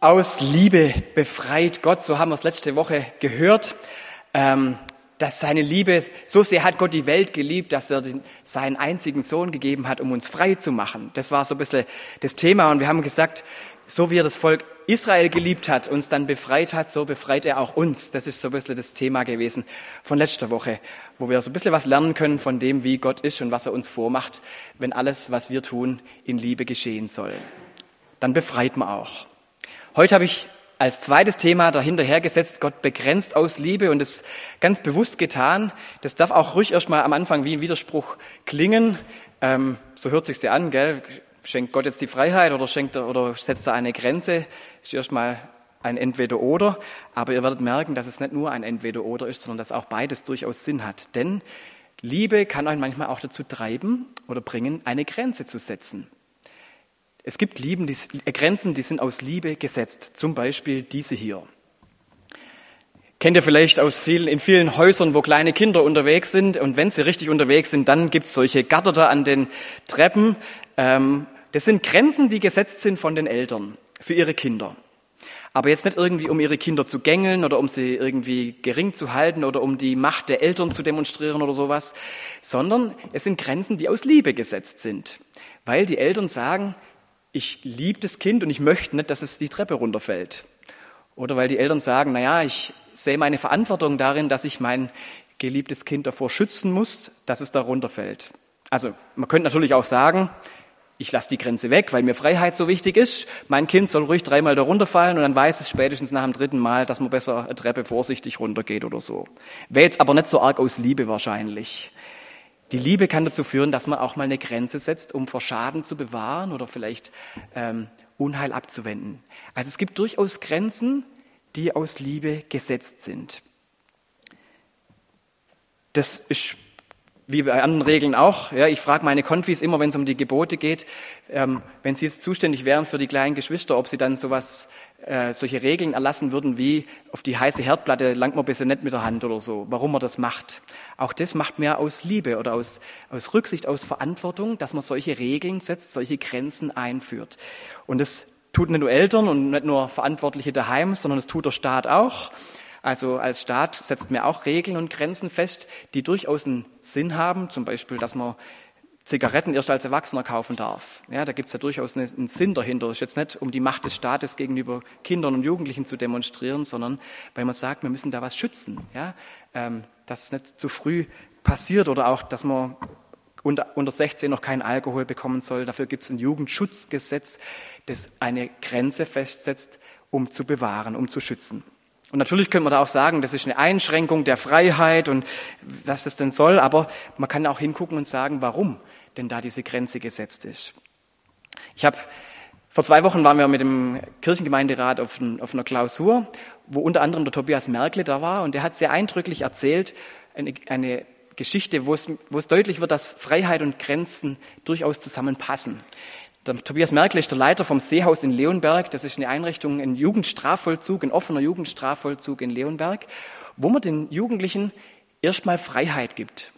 aus Liebe befreit Gott, so haben wir es letzte Woche gehört, ähm, dass seine Liebe, so sehr hat Gott die Welt geliebt, dass er seinen einzigen Sohn gegeben hat, um uns frei zu machen. Das war so ein bisschen das Thema und wir haben gesagt, so wie er das Volk Israel geliebt hat, uns dann befreit hat, so befreit er auch uns. Das ist so ein bisschen das Thema gewesen von letzter Woche, wo wir so ein bisschen was lernen können von dem, wie Gott ist und was er uns vormacht, wenn alles, was wir tun, in Liebe geschehen soll. Dann befreit man auch. Heute habe ich als zweites Thema dahinter hergesetzt, Gott begrenzt aus Liebe und das ganz bewusst getan. Das darf auch ruhig erstmal am Anfang wie ein Widerspruch klingen. Ähm, so hört sich's ja an, gell? Schenkt Gott jetzt die Freiheit oder schenkt er oder setzt er eine Grenze? Ist erstmal ein Entweder-Oder. Aber ihr werdet merken, dass es nicht nur ein Entweder-Oder ist, sondern dass auch beides durchaus Sinn hat. Denn Liebe kann euch manchmal auch dazu treiben oder bringen, eine Grenze zu setzen. Es gibt Lieben, die, äh, Grenzen, die sind aus Liebe gesetzt. Zum Beispiel diese hier. Kennt ihr vielleicht aus vielen, in vielen Häusern, wo kleine Kinder unterwegs sind. Und wenn sie richtig unterwegs sind, dann gibt's solche Gatter da an den Treppen. Ähm, das sind Grenzen, die gesetzt sind von den Eltern für ihre Kinder. Aber jetzt nicht irgendwie, um ihre Kinder zu gängeln oder um sie irgendwie gering zu halten oder um die Macht der Eltern zu demonstrieren oder sowas, sondern es sind Grenzen, die aus Liebe gesetzt sind. Weil die Eltern sagen, ich liebe das Kind und ich möchte nicht, dass es die Treppe runterfällt. Oder weil die Eltern sagen, na ja, ich sehe meine Verantwortung darin, dass ich mein geliebtes Kind davor schützen muss, dass es da runterfällt. Also man könnte natürlich auch sagen, ich lasse die Grenze weg, weil mir Freiheit so wichtig ist. Mein Kind soll ruhig dreimal da runterfallen und dann weiß es spätestens nach dem dritten Mal, dass man besser eine Treppe vorsichtig runtergeht oder so. Wäre jetzt aber nicht so arg aus Liebe wahrscheinlich. Die Liebe kann dazu führen, dass man auch mal eine Grenze setzt, um vor Schaden zu bewahren oder vielleicht ähm, Unheil abzuwenden. Also es gibt durchaus Grenzen, die aus Liebe gesetzt sind. Das ist wie bei anderen Regeln auch. Ja, ich frage meine Konfis immer, wenn es um die Gebote geht, ähm, wenn sie jetzt zuständig wären für die kleinen Geschwister, ob sie dann sowas, äh, solche Regeln erlassen würden, wie auf die heiße Herdplatte langt man besser nicht mit der Hand oder so, warum man das macht. Auch das macht mehr aus Liebe oder aus, aus Rücksicht, aus Verantwortung, dass man solche Regeln setzt, solche Grenzen einführt. Und das tut nicht nur Eltern und nicht nur Verantwortliche daheim, sondern das tut der Staat auch. Also als Staat setzt mir auch Regeln und Grenzen fest, die durchaus einen Sinn haben. Zum Beispiel, dass man Zigaretten erst als Erwachsener kaufen darf. Ja, da gibt's ja durchaus einen Sinn dahinter. Das ist jetzt nicht, um die Macht des Staates gegenüber Kindern und Jugendlichen zu demonstrieren, sondern weil man sagt, wir müssen da was schützen. Ja, ähm, dass es nicht zu früh passiert oder auch, dass man unter, unter 16 noch keinen Alkohol bekommen soll. Dafür gibt es ein Jugendschutzgesetz, das eine Grenze festsetzt, um zu bewahren, um zu schützen. Und natürlich könnte man da auch sagen, das ist eine Einschränkung der Freiheit und was das denn soll, aber man kann auch hingucken und sagen, warum denn da diese Grenze gesetzt ist. Ich habe vor zwei Wochen waren wir mit dem Kirchengemeinderat auf, auf einer Klausur, wo unter anderem der Tobias Merkle da war und der hat sehr eindrücklich erzählt, eine, eine Geschichte, wo es, wo es deutlich wird, dass Freiheit und Grenzen durchaus zusammenpassen. Der Tobias Merkel ist der Leiter vom Seehaus in Leonberg. Das ist eine Einrichtung, ein Jugendstrafvollzug, ein offener Jugendstrafvollzug in Leonberg, wo man den Jugendlichen erstmal Freiheit gibt.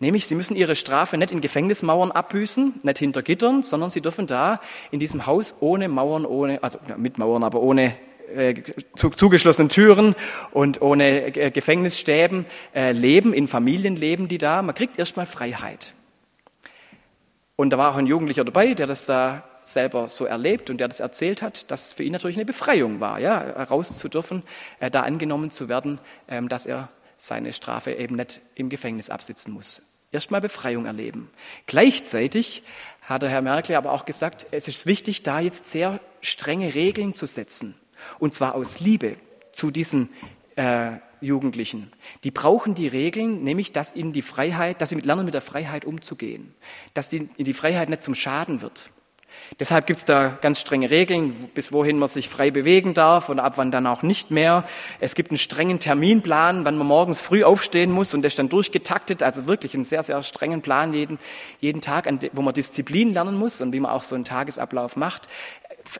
Nämlich, sie müssen ihre Strafe nicht in Gefängnismauern abbüßen, nicht hinter Gittern, sondern sie dürfen da in diesem Haus ohne Mauern, ohne, also mit Mauern, aber ohne äh, zu, zugeschlossenen Türen und ohne äh, Gefängnisstäben äh, leben, in Familien leben die da. Man kriegt erstmal Freiheit. Und da war auch ein Jugendlicher dabei, der das da selber so erlebt und der das erzählt hat, dass es für ihn natürlich eine Befreiung war, ja, raus zu dürfen, äh, da angenommen zu werden, ähm, dass er seine Strafe eben nicht im Gefängnis absitzen muss. Erstmal Befreiung erleben. Gleichzeitig hat der Herr Merkel aber auch gesagt, es ist wichtig, da jetzt sehr strenge Regeln zu setzen. Und zwar aus Liebe zu diesen äh, Jugendlichen. Die brauchen die Regeln, nämlich, dass ihnen die Freiheit, dass sie lernen, mit der Freiheit umzugehen, dass die, die Freiheit nicht zum Schaden wird. Deshalb gibt's da ganz strenge Regeln, bis wohin man sich frei bewegen darf und ab wann dann auch nicht mehr. Es gibt einen strengen Terminplan, wann man morgens früh aufstehen muss und der ist dann durchgetaktet, also wirklich einen sehr, sehr strengen Plan jeden, jeden Tag, wo man Disziplin lernen muss und wie man auch so einen Tagesablauf macht.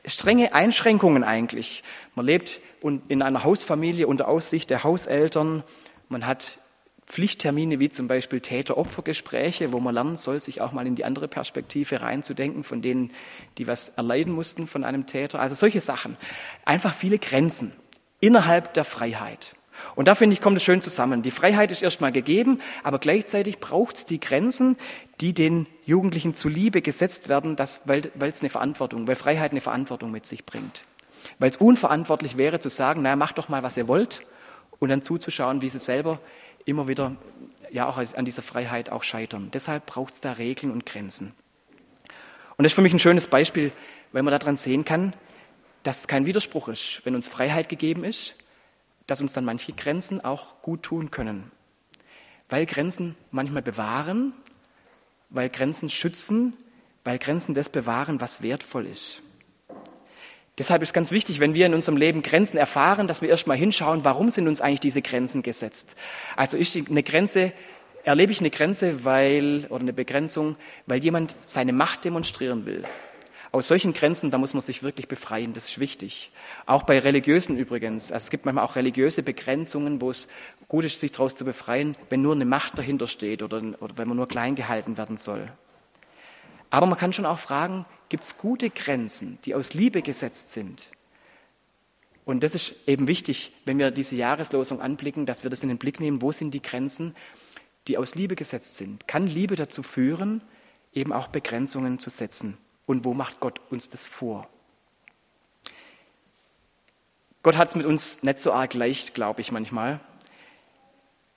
Strenge Einschränkungen eigentlich. Man lebt in einer Hausfamilie unter Aussicht der Hauseltern. Man hat Pflichttermine wie zum Beispiel Täter-Opfer-Gespräche, wo man lernen soll, sich auch mal in die andere Perspektive reinzudenken von denen, die was erleiden mussten von einem Täter. Also solche Sachen. Einfach viele Grenzen innerhalb der Freiheit. Und da finde ich, kommt es schön zusammen. Die Freiheit ist erstmal gegeben, aber gleichzeitig braucht es die Grenzen, die den Jugendlichen zuliebe gesetzt werden, das, weil es eine Verantwortung, weil Freiheit eine Verantwortung mit sich bringt. Weil es unverantwortlich wäre zu sagen, naja, macht doch mal, was ihr wollt, und dann zuzuschauen, wie sie selber immer wieder ja auch an dieser Freiheit auch scheitern. Deshalb braucht es da Regeln und Grenzen. Und das ist für mich ein schönes Beispiel, weil man daran sehen kann, dass es kein Widerspruch ist, wenn uns Freiheit gegeben ist, dass uns dann manche Grenzen auch gut tun können. Weil Grenzen manchmal bewahren, weil Grenzen schützen, weil Grenzen das bewahren, was wertvoll ist. Deshalb ist ganz wichtig, wenn wir in unserem Leben Grenzen erfahren, dass wir erstmal hinschauen, warum sind uns eigentlich diese Grenzen gesetzt. Also ist eine Grenze, erlebe ich eine Grenze, weil, oder eine Begrenzung, weil jemand seine Macht demonstrieren will. Aus solchen Grenzen, da muss man sich wirklich befreien, das ist wichtig. Auch bei Religiösen übrigens. Also es gibt manchmal auch religiöse Begrenzungen, wo es gut ist, sich daraus zu befreien, wenn nur eine Macht dahinter steht oder, oder wenn man nur klein gehalten werden soll. Aber man kann schon auch fragen, gibt es gute Grenzen, die aus Liebe gesetzt sind. Und das ist eben wichtig, wenn wir diese Jahreslosung anblicken, dass wir das in den Blick nehmen, wo sind die Grenzen, die aus Liebe gesetzt sind. Kann Liebe dazu führen, eben auch Begrenzungen zu setzen? Und wo macht Gott uns das vor? Gott hat es mit uns nicht so arg leicht, glaube ich manchmal,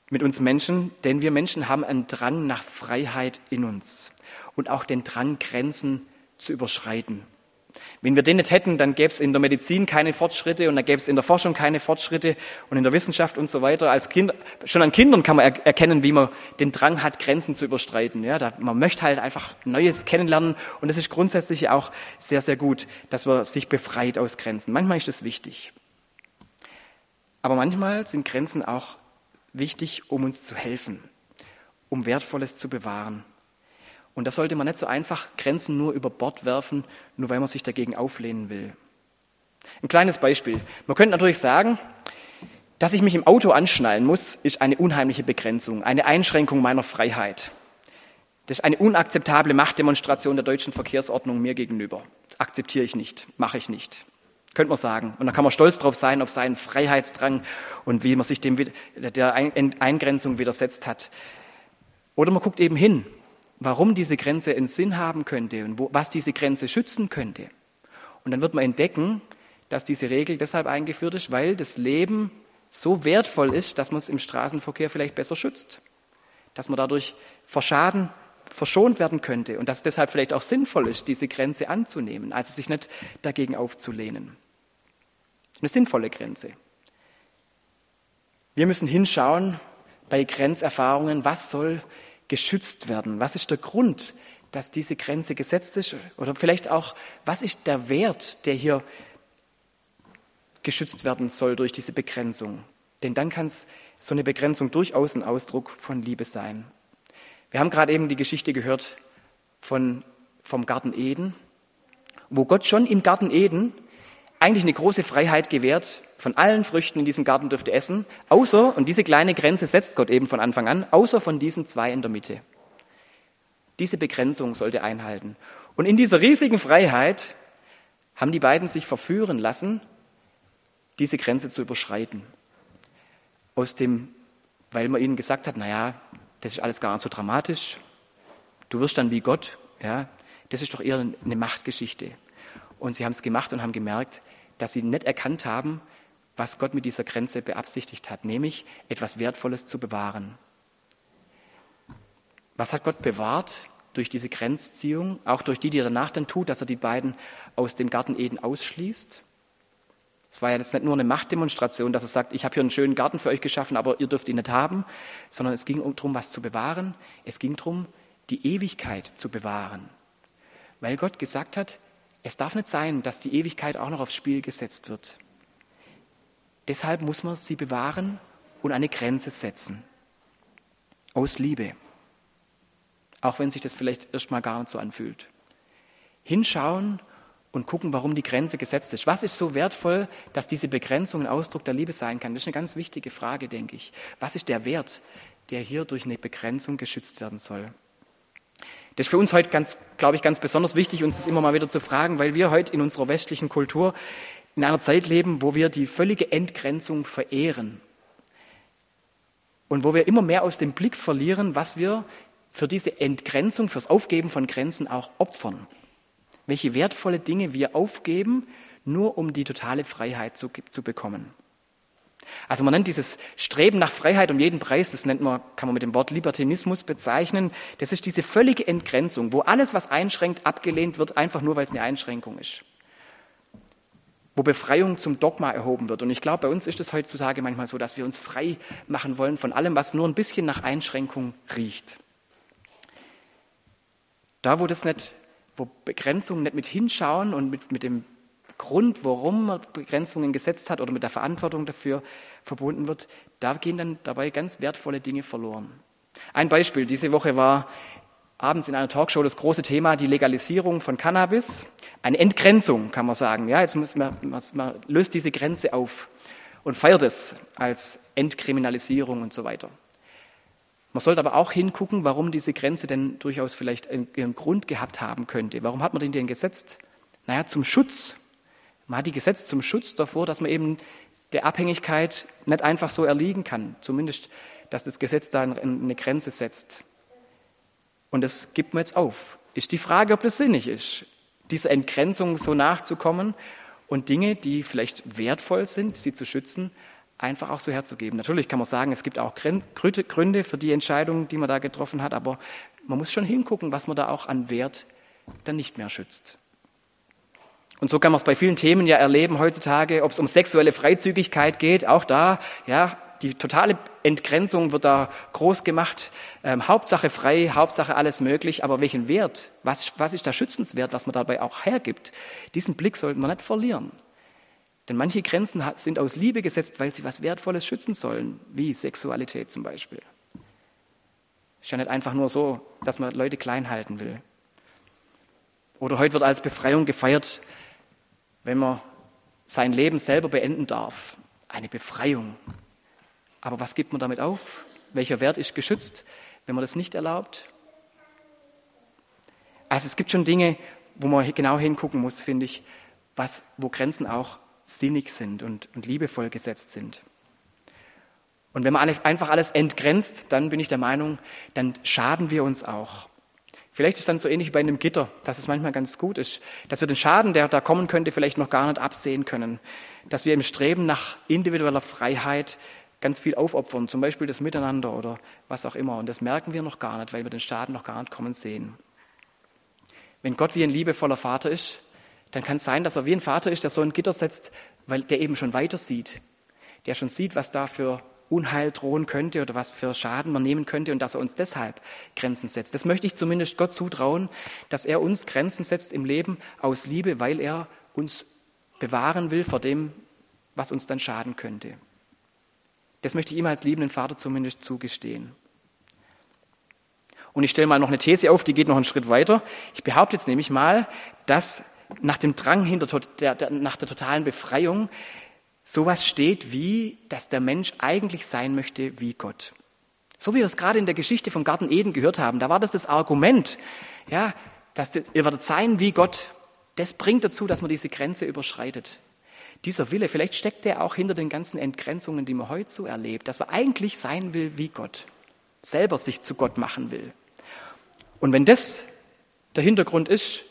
mit uns Menschen, denn wir Menschen haben einen Drang nach Freiheit in uns und auch den Drang, Grenzen zu überschreiten. Wenn wir den nicht hätten, dann gäbe es in der Medizin keine Fortschritte und dann gäbe es in der Forschung keine Fortschritte und in der Wissenschaft und so weiter. Als kind, schon an Kindern kann man er erkennen, wie man den Drang hat, Grenzen zu überschreiten. Ja, da, man möchte halt einfach Neues kennenlernen und es ist grundsätzlich auch sehr, sehr gut, dass man sich befreit aus Grenzen. Manchmal ist das wichtig. Aber manchmal sind Grenzen auch wichtig, um uns zu helfen, um Wertvolles zu bewahren. Und da sollte man nicht so einfach Grenzen nur über Bord werfen, nur weil man sich dagegen auflehnen will. Ein kleines Beispiel. Man könnte natürlich sagen, dass ich mich im Auto anschnallen muss, ist eine unheimliche Begrenzung, eine Einschränkung meiner Freiheit. Das ist eine unakzeptable Machtdemonstration der deutschen Verkehrsordnung mir gegenüber. Das akzeptiere ich nicht, mache ich nicht. Könnte man sagen. Und da kann man stolz drauf sein, auf seinen Freiheitsdrang und wie man sich dem, der Eingrenzung widersetzt hat. Oder man guckt eben hin warum diese Grenze einen Sinn haben könnte und wo, was diese Grenze schützen könnte. Und dann wird man entdecken, dass diese Regel deshalb eingeführt ist, weil das Leben so wertvoll ist, dass man es im Straßenverkehr vielleicht besser schützt. Dass man dadurch vor Schaden verschont werden könnte und dass es deshalb vielleicht auch sinnvoll ist, diese Grenze anzunehmen, also sich nicht dagegen aufzulehnen. Eine sinnvolle Grenze. Wir müssen hinschauen bei Grenzerfahrungen, was soll geschützt werden? Was ist der Grund, dass diese Grenze gesetzt ist? Oder vielleicht auch, was ist der Wert, der hier geschützt werden soll durch diese Begrenzung? Denn dann kann es so eine Begrenzung durchaus ein Ausdruck von Liebe sein. Wir haben gerade eben die Geschichte gehört von, vom Garten Eden, wo Gott schon im Garten Eden eigentlich eine große Freiheit gewährt, von allen Früchten in diesem Garten dürft ihr essen, außer, und diese kleine Grenze setzt Gott eben von Anfang an, außer von diesen zwei in der Mitte. Diese Begrenzung sollte einhalten. Und in dieser riesigen Freiheit haben die beiden sich verführen lassen, diese Grenze zu überschreiten. Aus dem, weil man ihnen gesagt hat, naja, das ist alles gar nicht so dramatisch. Du wirst dann wie Gott, ja, das ist doch eher eine Machtgeschichte. Und sie haben es gemacht und haben gemerkt, dass sie nicht erkannt haben, was Gott mit dieser Grenze beabsichtigt hat, nämlich etwas Wertvolles zu bewahren. Was hat Gott bewahrt durch diese Grenzziehung, auch durch die, die er danach dann tut, dass er die beiden aus dem Garten Eden ausschließt? Es war ja jetzt nicht nur eine Machtdemonstration, dass er sagt, ich habe hier einen schönen Garten für euch geschaffen, aber ihr dürft ihn nicht haben, sondern es ging darum, was zu bewahren. Es ging darum, die Ewigkeit zu bewahren. Weil Gott gesagt hat, es darf nicht sein, dass die Ewigkeit auch noch aufs Spiel gesetzt wird. Deshalb muss man sie bewahren und eine Grenze setzen. Aus Liebe. Auch wenn sich das vielleicht erstmal gar nicht so anfühlt. Hinschauen und gucken, warum die Grenze gesetzt ist. Was ist so wertvoll, dass diese Begrenzung ein Ausdruck der Liebe sein kann? Das ist eine ganz wichtige Frage, denke ich. Was ist der Wert, der hier durch eine Begrenzung geschützt werden soll. Das ist für uns heute ganz, glaube ich, ganz besonders wichtig, uns das immer mal wieder zu fragen, weil wir heute in unserer westlichen Kultur in einer Zeit leben, wo wir die völlige Entgrenzung verehren. Und wo wir immer mehr aus dem Blick verlieren, was wir für diese Entgrenzung, fürs Aufgeben von Grenzen auch opfern. Welche wertvolle Dinge wir aufgeben, nur um die totale Freiheit zu, zu bekommen. Also man nennt dieses Streben nach Freiheit um jeden Preis, das nennt man, kann man mit dem Wort Libertinismus bezeichnen. Das ist diese völlige Entgrenzung, wo alles, was einschränkt, abgelehnt wird, einfach nur, weil es eine Einschränkung ist. Wo Befreiung zum Dogma erhoben wird. Und ich glaube, bei uns ist es heutzutage manchmal so, dass wir uns frei machen wollen von allem, was nur ein bisschen nach Einschränkung riecht. Da, wo das nicht, wo Begrenzungen nicht mit hinschauen und mit, mit dem Grund, warum man Begrenzungen gesetzt hat oder mit der Verantwortung dafür verbunden wird, da gehen dann dabei ganz wertvolle Dinge verloren. Ein Beispiel, diese Woche war abends in einer Talkshow das große Thema die Legalisierung von Cannabis. Eine Entgrenzung, kann man sagen. Ja, jetzt muss man, man löst diese Grenze auf und feiert es als Entkriminalisierung und so weiter. Man sollte aber auch hingucken, warum diese Grenze denn durchaus vielleicht ihren Grund gehabt haben könnte. Warum hat man den denn gesetzt? Naja, zum Schutz man hat die Gesetze zum Schutz davor, dass man eben der Abhängigkeit nicht einfach so erliegen kann. Zumindest, dass das Gesetz da eine Grenze setzt. Und das gibt man jetzt auf. Ist die Frage, ob das sinnig ist, dieser Entgrenzung so nachzukommen und Dinge, die vielleicht wertvoll sind, sie zu schützen, einfach auch so herzugeben. Natürlich kann man sagen, es gibt auch Gründe für die Entscheidung, die man da getroffen hat, aber man muss schon hingucken, was man da auch an Wert dann nicht mehr schützt. Und so kann man es bei vielen Themen ja erleben heutzutage, ob es um sexuelle Freizügigkeit geht, auch da, ja, die totale Entgrenzung wird da groß gemacht. Ähm, Hauptsache frei, Hauptsache alles möglich, aber welchen Wert, was, was ist da schützenswert, was man dabei auch hergibt? Diesen Blick sollte man nicht verlieren. Denn manche Grenzen sind aus Liebe gesetzt, weil sie was Wertvolles schützen sollen, wie Sexualität zum Beispiel. Ist ja nicht einfach nur so, dass man Leute klein halten will. Oder heute wird als Befreiung gefeiert, wenn man sein Leben selber beenden darf. Eine Befreiung. Aber was gibt man damit auf? Welcher Wert ist geschützt, wenn man das nicht erlaubt? Also es gibt schon Dinge, wo man genau hingucken muss, finde ich, was, wo Grenzen auch sinnig sind und, und liebevoll gesetzt sind. Und wenn man einfach alles entgrenzt, dann bin ich der Meinung, dann schaden wir uns auch. Vielleicht ist es dann so ähnlich wie bei einem Gitter, dass es manchmal ganz gut ist, dass wir den Schaden, der da kommen könnte, vielleicht noch gar nicht absehen können. Dass wir im Streben nach individueller Freiheit ganz viel aufopfern, zum Beispiel das Miteinander oder was auch immer. Und das merken wir noch gar nicht, weil wir den Schaden noch gar nicht kommen sehen. Wenn Gott wie ein liebevoller Vater ist, dann kann es sein, dass er wie ein Vater ist, der so ein Gitter setzt, weil der eben schon weiter sieht. Der schon sieht, was da für Unheil drohen könnte oder was für Schaden man nehmen könnte und dass er uns deshalb Grenzen setzt. Das möchte ich zumindest Gott zutrauen, dass er uns Grenzen setzt im Leben aus Liebe, weil er uns bewahren will vor dem, was uns dann schaden könnte. Das möchte ich ihm als liebenden Vater zumindest zugestehen. Und ich stelle mal noch eine These auf, die geht noch einen Schritt weiter. Ich behaupte jetzt nämlich mal, dass nach dem Drang hinter der, der, nach der totalen Befreiung sowas steht wie, dass der Mensch eigentlich sein möchte wie Gott. So wie wir es gerade in der Geschichte vom Garten Eden gehört haben, da war das das Argument, ja, dass ihr werdet sein wie Gott. Das bringt dazu, dass man diese Grenze überschreitet. Dieser Wille, vielleicht steckt der auch hinter den ganzen Entgrenzungen, die man heute so erlebt, dass man eigentlich sein will wie Gott, selber sich zu Gott machen will. Und wenn das der Hintergrund ist,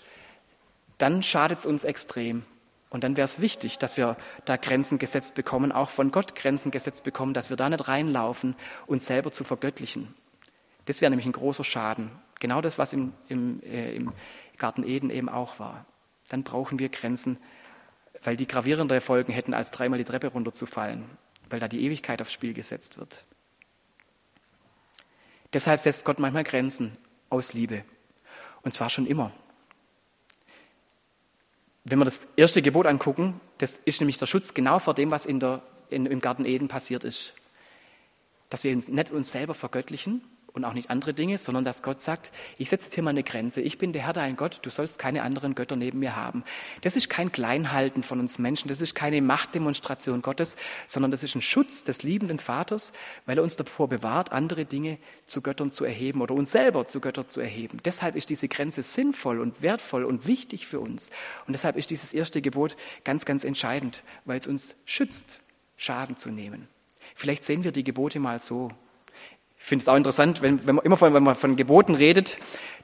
dann schadet es uns extrem. Und dann wäre es wichtig, dass wir da Grenzen gesetzt bekommen, auch von Gott Grenzen gesetzt bekommen, dass wir da nicht reinlaufen, uns selber zu vergöttlichen. Das wäre nämlich ein großer Schaden. Genau das, was im, im, äh, im Garten Eden eben auch war. Dann brauchen wir Grenzen, weil die gravierendere Folgen hätten, als dreimal die Treppe runterzufallen, weil da die Ewigkeit aufs Spiel gesetzt wird. Deshalb setzt Gott manchmal Grenzen aus Liebe. Und zwar schon immer. Wenn wir das erste Gebot angucken, das ist nämlich der Schutz genau vor dem, was in der, in, im Garten Eden passiert ist. Dass wir uns nicht uns selber vergöttlichen und auch nicht andere Dinge, sondern dass Gott sagt, ich setze jetzt hier mal eine Grenze. Ich bin der Herr, dein Gott, du sollst keine anderen Götter neben mir haben. Das ist kein Kleinhalten von uns Menschen, das ist keine Machtdemonstration Gottes, sondern das ist ein Schutz des liebenden Vaters, weil er uns davor bewahrt, andere Dinge zu Göttern zu erheben oder uns selber zu Göttern zu erheben. Deshalb ist diese Grenze sinnvoll und wertvoll und wichtig für uns. Und deshalb ist dieses erste Gebot ganz, ganz entscheidend, weil es uns schützt, Schaden zu nehmen. Vielleicht sehen wir die Gebote mal so. Ich finde es auch interessant, wenn, wenn man immer von, wenn man von Geboten redet,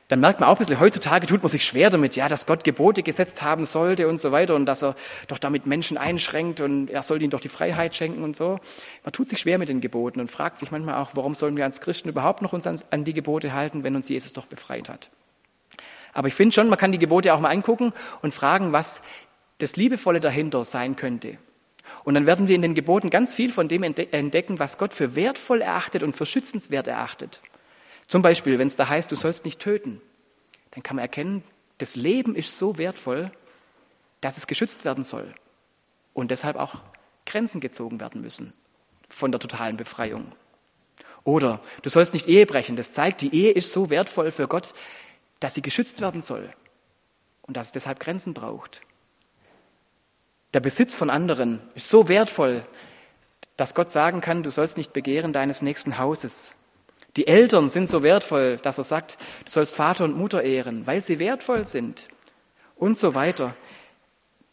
dann merkt man auch ein bisschen, heutzutage tut man sich schwer damit, ja, dass Gott Gebote gesetzt haben sollte und so weiter und dass er doch damit Menschen einschränkt und er soll ihnen doch die Freiheit schenken und so. Man tut sich schwer mit den Geboten und fragt sich manchmal auch, warum sollen wir als Christen überhaupt noch uns an, an die Gebote halten, wenn uns Jesus doch befreit hat. Aber ich finde schon, man kann die Gebote auch mal angucken und fragen, was das Liebevolle dahinter sein könnte. Und dann werden wir in den Geboten ganz viel von dem entdecken, was Gott für wertvoll erachtet und für schützenswert erachtet. Zum Beispiel, wenn es da heißt, du sollst nicht töten, dann kann man erkennen, das Leben ist so wertvoll, dass es geschützt werden soll und deshalb auch Grenzen gezogen werden müssen von der totalen Befreiung. Oder du sollst nicht Ehe brechen, das zeigt, die Ehe ist so wertvoll für Gott, dass sie geschützt werden soll und dass es deshalb Grenzen braucht. Der Besitz von anderen ist so wertvoll, dass Gott sagen kann, du sollst nicht begehren deines nächsten Hauses. Die Eltern sind so wertvoll, dass er sagt, du sollst Vater und Mutter ehren, weil sie wertvoll sind und so weiter.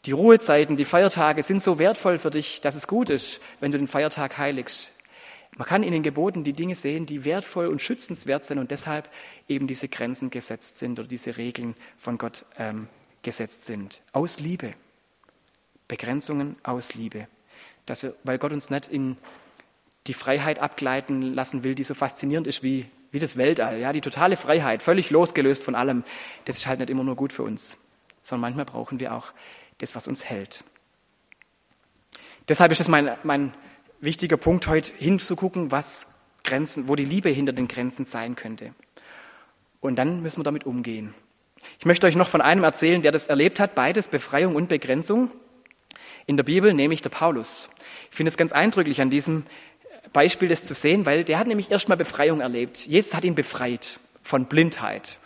Die Ruhezeiten, die Feiertage sind so wertvoll für dich, dass es gut ist, wenn du den Feiertag heiligst. Man kann in den Geboten die Dinge sehen, die wertvoll und schützenswert sind und deshalb eben diese Grenzen gesetzt sind oder diese Regeln von Gott ähm, gesetzt sind. Aus Liebe. Begrenzungen aus Liebe. Dass wir, weil Gott uns nicht in die Freiheit abgleiten lassen will, die so faszinierend ist wie, wie das Weltall. Ja, die totale Freiheit, völlig losgelöst von allem. Das ist halt nicht immer nur gut für uns, sondern manchmal brauchen wir auch das, was uns hält. Deshalb ist es mein, mein wichtiger Punkt heute hinzugucken, was Grenzen, wo die Liebe hinter den Grenzen sein könnte. Und dann müssen wir damit umgehen. Ich möchte euch noch von einem erzählen, der das erlebt hat, beides Befreiung und Begrenzung in der Bibel, nämlich der Paulus. Ich finde es ganz eindrücklich an diesem Beispiel das zu sehen, weil der hat nämlich erstmal Befreiung erlebt. Jesus hat ihn befreit von Blindheit,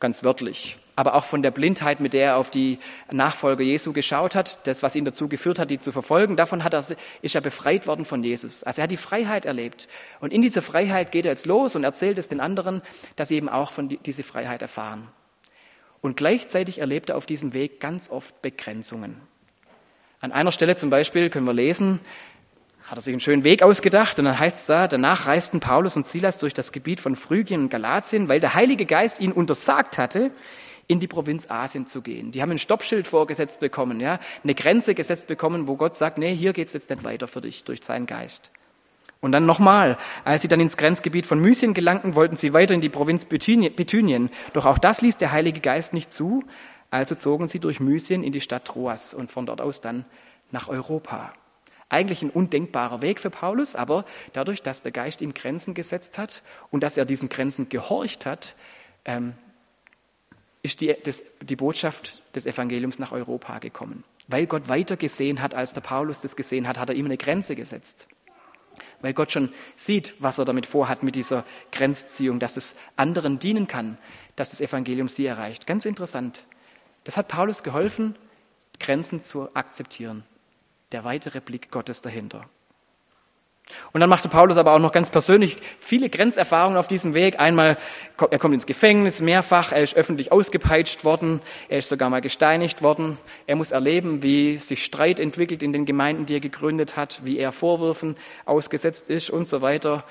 ganz wörtlich, aber auch von der Blindheit, mit der er auf die Nachfolger Jesu geschaut hat, das, was ihn dazu geführt hat, die zu verfolgen. Davon hat er, ist er befreit worden von Jesus. Also er hat die Freiheit erlebt. Und in dieser Freiheit geht er jetzt los und erzählt es den anderen, dass sie eben auch von die, diese Freiheit erfahren. Und gleichzeitig erlebt er auf diesem Weg ganz oft Begrenzungen. An einer Stelle zum Beispiel können wir lesen, hat er sich einen schönen Weg ausgedacht und dann heißt es da, danach reisten Paulus und Silas durch das Gebiet von Phrygien und Galatien, weil der Heilige Geist ihnen untersagt hatte, in die Provinz Asien zu gehen. Die haben ein Stoppschild vorgesetzt bekommen, ja, eine Grenze gesetzt bekommen, wo Gott sagt, nee, hier geht's jetzt nicht weiter für dich durch seinen Geist. Und dann nochmal, als sie dann ins Grenzgebiet von Mysien gelangten, wollten sie weiter in die Provinz Bithynien. Doch auch das ließ der Heilige Geist nicht zu, also zogen sie durch Mysien in die Stadt Troas und von dort aus dann nach Europa. Eigentlich ein undenkbarer Weg für Paulus, aber dadurch, dass der Geist ihm Grenzen gesetzt hat und dass er diesen Grenzen gehorcht hat, ähm, ist die, das, die Botschaft des Evangeliums nach Europa gekommen. Weil Gott weiter gesehen hat, als der Paulus das gesehen hat, hat er ihm eine Grenze gesetzt. Weil Gott schon sieht, was er damit vorhat mit dieser Grenzziehung, dass es anderen dienen kann, dass das Evangelium sie erreicht. Ganz interessant. Das hat Paulus geholfen, Grenzen zu akzeptieren. Der weitere Blick Gottes dahinter. Und dann machte Paulus aber auch noch ganz persönlich viele Grenzerfahrungen auf diesem Weg. Einmal, er kommt ins Gefängnis mehrfach, er ist öffentlich ausgepeitscht worden, er ist sogar mal gesteinigt worden. Er muss erleben, wie sich Streit entwickelt in den Gemeinden, die er gegründet hat, wie er Vorwürfen ausgesetzt ist und so weiter.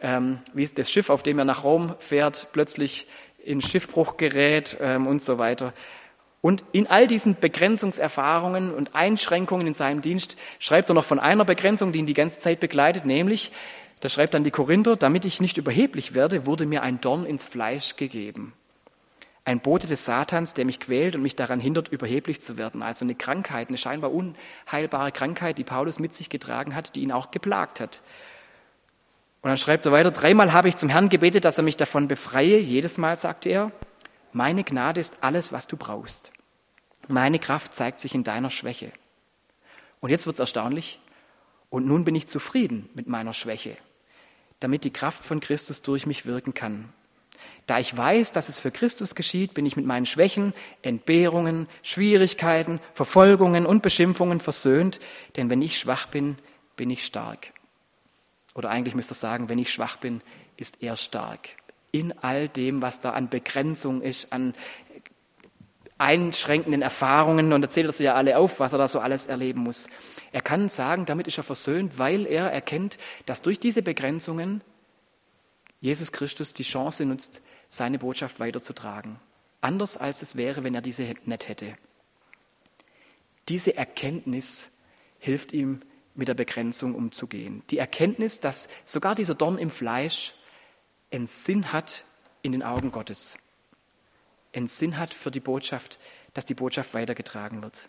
Ähm, wie das Schiff, auf dem er nach Rom fährt, plötzlich in Schiffbruch gerät ähm, und so weiter. Und in all diesen Begrenzungserfahrungen und Einschränkungen in seinem Dienst schreibt er noch von einer Begrenzung, die ihn die ganze Zeit begleitet, nämlich, da schreibt dann die Korinther, damit ich nicht überheblich werde, wurde mir ein Dorn ins Fleisch gegeben. Ein Bote des Satans, der mich quält und mich daran hindert, überheblich zu werden. Also eine Krankheit, eine scheinbar unheilbare Krankheit, die Paulus mit sich getragen hat, die ihn auch geplagt hat. Und dann schreibt er weiter, dreimal habe ich zum Herrn gebetet, dass er mich davon befreie. Jedes Mal sagte er, meine Gnade ist alles, was du brauchst. Meine Kraft zeigt sich in deiner Schwäche. Und jetzt wird es erstaunlich. Und nun bin ich zufrieden mit meiner Schwäche. damit die Kraft von Christus durch mich wirken kann. Da ich weiß, dass es für Christus geschieht, bin ich mit meinen Schwächen, Entbehrungen, Schwierigkeiten, Verfolgungen und Beschimpfungen versöhnt, denn wenn ich schwach bin, bin ich stark. Oder eigentlich müsste ich sagen, wenn ich schwach bin, ist er stark. In all dem, was da an Begrenzung ist, an einschränkenden Erfahrungen und erzählt er sie ja alle auf, was er da so alles erleben muss. Er kann sagen, damit ist er versöhnt, weil er erkennt, dass durch diese Begrenzungen Jesus Christus die Chance nutzt, seine Botschaft weiterzutragen. Anders als es wäre, wenn er diese nicht hätte. Diese Erkenntnis hilft ihm, mit der Begrenzung umzugehen. Die Erkenntnis, dass sogar dieser Dorn im Fleisch einen Sinn hat in den Augen Gottes. Einen Sinn hat für die Botschaft, dass die Botschaft weitergetragen wird.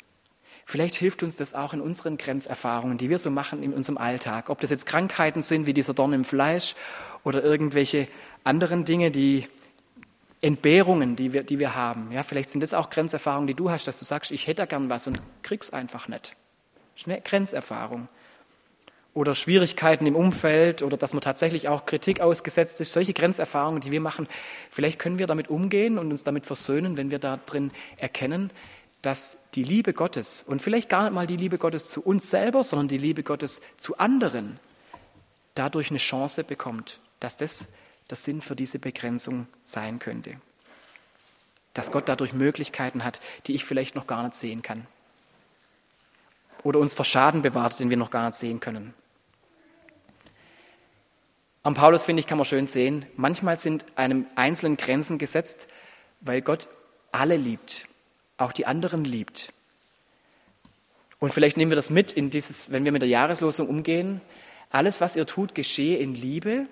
Vielleicht hilft uns das auch in unseren Grenzerfahrungen, die wir so machen in unserem Alltag. Ob das jetzt Krankheiten sind, wie dieser Dorn im Fleisch, oder irgendwelche anderen Dinge, die Entbehrungen, die wir, die wir haben. Ja, vielleicht sind das auch Grenzerfahrungen, die du hast, dass du sagst, ich hätte gern was und krieg's einfach nicht. Schnell Grenzerfahrung. Oder Schwierigkeiten im Umfeld oder dass man tatsächlich auch Kritik ausgesetzt ist. Solche Grenzerfahrungen, die wir machen, vielleicht können wir damit umgehen und uns damit versöhnen, wenn wir da drin erkennen, dass die Liebe Gottes und vielleicht gar nicht mal die Liebe Gottes zu uns selber, sondern die Liebe Gottes zu anderen dadurch eine Chance bekommt, dass das der Sinn für diese Begrenzung sein könnte. Dass Gott dadurch Möglichkeiten hat, die ich vielleicht noch gar nicht sehen kann. Oder uns vor Schaden bewahrt, den wir noch gar nicht sehen können. Am Paulus, finde ich, kann man schön sehen, manchmal sind einem einzelnen Grenzen gesetzt, weil Gott alle liebt auch die anderen liebt. Und vielleicht nehmen wir das mit in dieses, wenn wir mit der Jahreslosung umgehen. Alles, was ihr tut, geschehe in Liebe.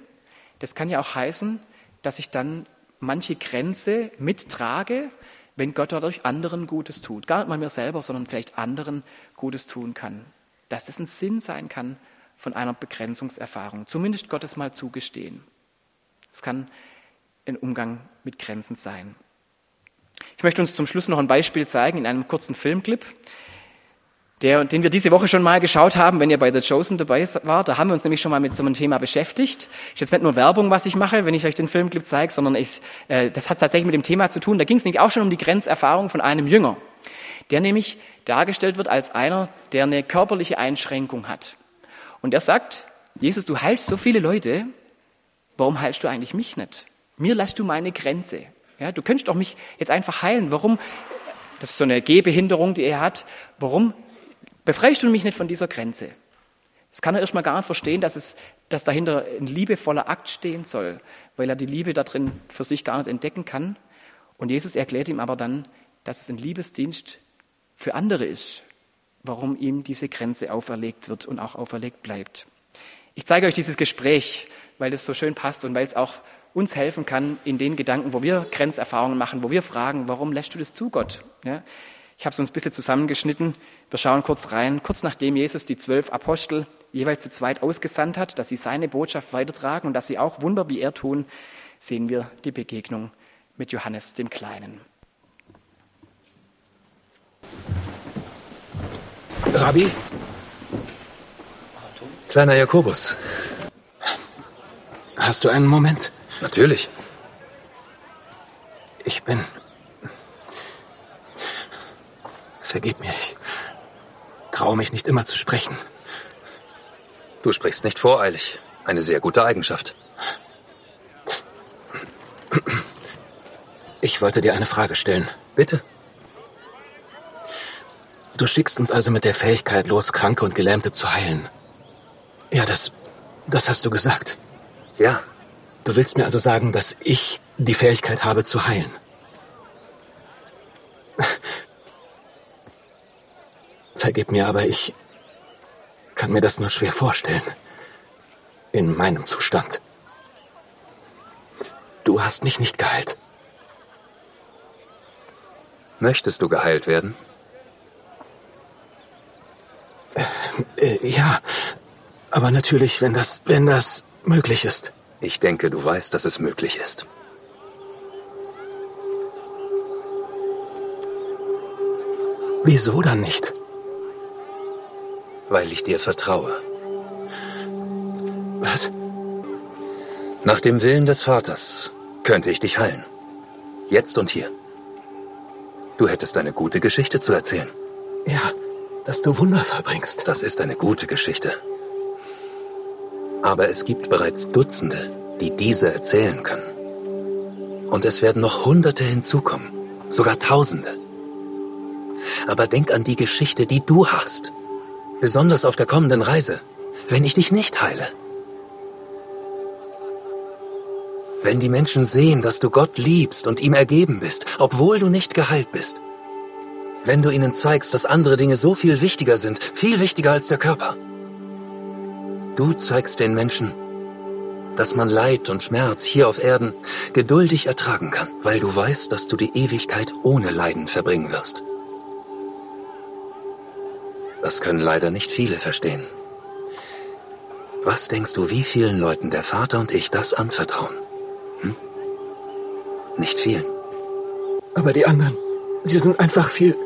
Das kann ja auch heißen, dass ich dann manche Grenze mittrage, wenn Gott dadurch anderen Gutes tut. Gar nicht mal mir selber, sondern vielleicht anderen Gutes tun kann. Dass das ein Sinn sein kann von einer Begrenzungserfahrung. Zumindest Gottes mal zugestehen. Es kann ein Umgang mit Grenzen sein. Ich möchte uns zum Schluss noch ein Beispiel zeigen in einem kurzen Filmclip, der, den wir diese Woche schon mal geschaut haben, wenn ihr bei The Chosen dabei wart. Da haben wir uns nämlich schon mal mit so einem Thema beschäftigt. Ist jetzt nicht nur Werbung, was ich mache, wenn ich euch den Filmclip zeige, sondern ich, äh, das hat tatsächlich mit dem Thema zu tun. Da ging es nämlich auch schon um die Grenzerfahrung von einem Jünger, der nämlich dargestellt wird als einer, der eine körperliche Einschränkung hat. Und er sagt, Jesus, du heilst so viele Leute, warum heilst du eigentlich mich nicht? Mir lässt du meine Grenze. Ja, du könntest doch mich jetzt einfach heilen. Warum? Das ist so eine Gehbehinderung, die er hat. Warum befreist du mich nicht von dieser Grenze? Das kann er erstmal gar nicht verstehen, dass, es, dass dahinter ein liebevoller Akt stehen soll, weil er die Liebe da drin für sich gar nicht entdecken kann. Und Jesus erklärt ihm aber dann, dass es ein Liebesdienst für andere ist, warum ihm diese Grenze auferlegt wird und auch auferlegt bleibt. Ich zeige euch dieses Gespräch, weil das so schön passt und weil es auch uns helfen kann in den Gedanken, wo wir Grenzerfahrungen machen, wo wir fragen, warum lässt du das zu, Gott? Ja, ich habe es uns ein bisschen zusammengeschnitten. Wir schauen kurz rein. Kurz nachdem Jesus die zwölf Apostel jeweils zu zweit ausgesandt hat, dass sie seine Botschaft weitertragen und dass sie auch Wunder wie er tun, sehen wir die Begegnung mit Johannes dem Kleinen. Rabbi? Kleiner Jakobus. Hast du einen Moment? Natürlich. Ich bin. Vergib mir, ich traue mich nicht immer zu sprechen. Du sprichst nicht voreilig. Eine sehr gute Eigenschaft. Ich wollte dir eine Frage stellen. Bitte. Du schickst uns also mit der Fähigkeit los, Kranke und Gelähmte zu heilen. Ja, das, das hast du gesagt. Ja, Du willst mir also sagen, dass ich die Fähigkeit habe zu heilen? Vergib mir, aber ich kann mir das nur schwer vorstellen. In meinem Zustand. Du hast mich nicht geheilt. Möchtest du geheilt werden? Äh, äh, ja, aber natürlich, wenn das, wenn das möglich ist. Ich denke, du weißt, dass es möglich ist. Wieso dann nicht? Weil ich dir vertraue. Was? Nach dem Willen des Vaters könnte ich dich heilen. Jetzt und hier. Du hättest eine gute Geschichte zu erzählen. Ja, dass du Wunder verbringst. Das ist eine gute Geschichte. Aber es gibt bereits Dutzende, die diese erzählen können. Und es werden noch Hunderte hinzukommen, sogar Tausende. Aber denk an die Geschichte, die du hast. Besonders auf der kommenden Reise, wenn ich dich nicht heile. Wenn die Menschen sehen, dass du Gott liebst und ihm ergeben bist, obwohl du nicht geheilt bist. Wenn du ihnen zeigst, dass andere Dinge so viel wichtiger sind, viel wichtiger als der Körper. Du zeigst den Menschen, dass man Leid und Schmerz hier auf Erden geduldig ertragen kann, weil du weißt, dass du die Ewigkeit ohne Leiden verbringen wirst. Das können leider nicht viele verstehen. Was denkst du, wie vielen Leuten der Vater und ich das anvertrauen? Hm? Nicht vielen. Aber die anderen, sie sind einfach viel.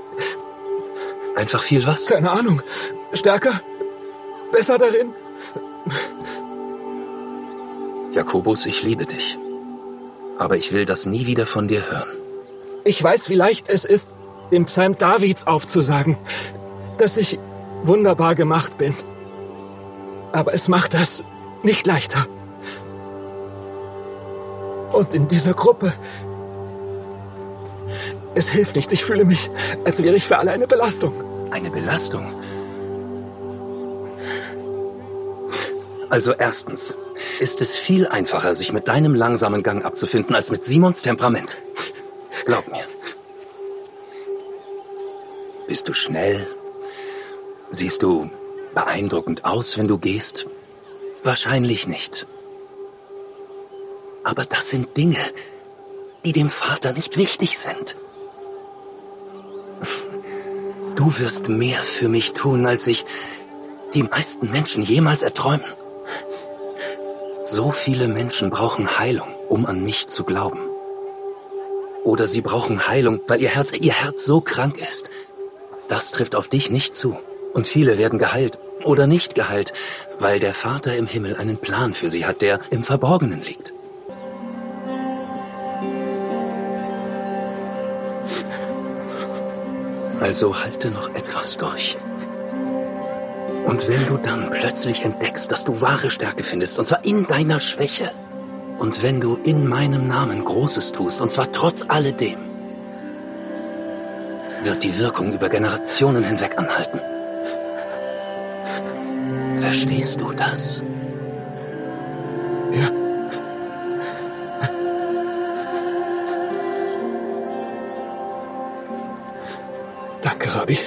Einfach viel was? Keine Ahnung. Stärker? Besser darin? Jakobus, ich liebe dich. Aber ich will das nie wieder von dir hören. Ich weiß, wie leicht es ist, den Psalm Davids aufzusagen, dass ich wunderbar gemacht bin. Aber es macht das nicht leichter. Und in dieser Gruppe. Es hilft nichts. Ich fühle mich, als wäre ich für alle eine Belastung. Eine Belastung? Also erstens ist es viel einfacher, sich mit deinem langsamen Gang abzufinden, als mit Simons Temperament. Glaub mir. Bist du schnell? Siehst du beeindruckend aus, wenn du gehst? Wahrscheinlich nicht. Aber das sind Dinge, die dem Vater nicht wichtig sind. Du wirst mehr für mich tun, als sich die meisten Menschen jemals erträumen. So viele Menschen brauchen Heilung, um an mich zu glauben. Oder sie brauchen Heilung, weil ihr Herz, ihr Herz so krank ist. Das trifft auf dich nicht zu. Und viele werden geheilt oder nicht geheilt, weil der Vater im Himmel einen Plan für sie hat, der im Verborgenen liegt. Also halte noch etwas durch. Und wenn du dann plötzlich entdeckst, dass du wahre Stärke findest, und zwar in deiner Schwäche, und wenn du in meinem Namen Großes tust, und zwar trotz alledem, wird die Wirkung über Generationen hinweg anhalten. Verstehst du das? Ja. Danke, Rabbi.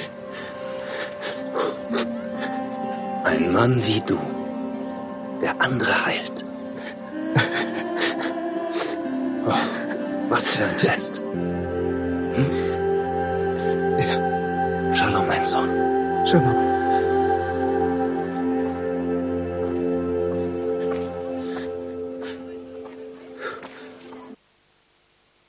Ein Mann wie du, der andere heilt. Oh, was für ein Fest. Hm? Ja. Shalom, mein Sohn. Shalom.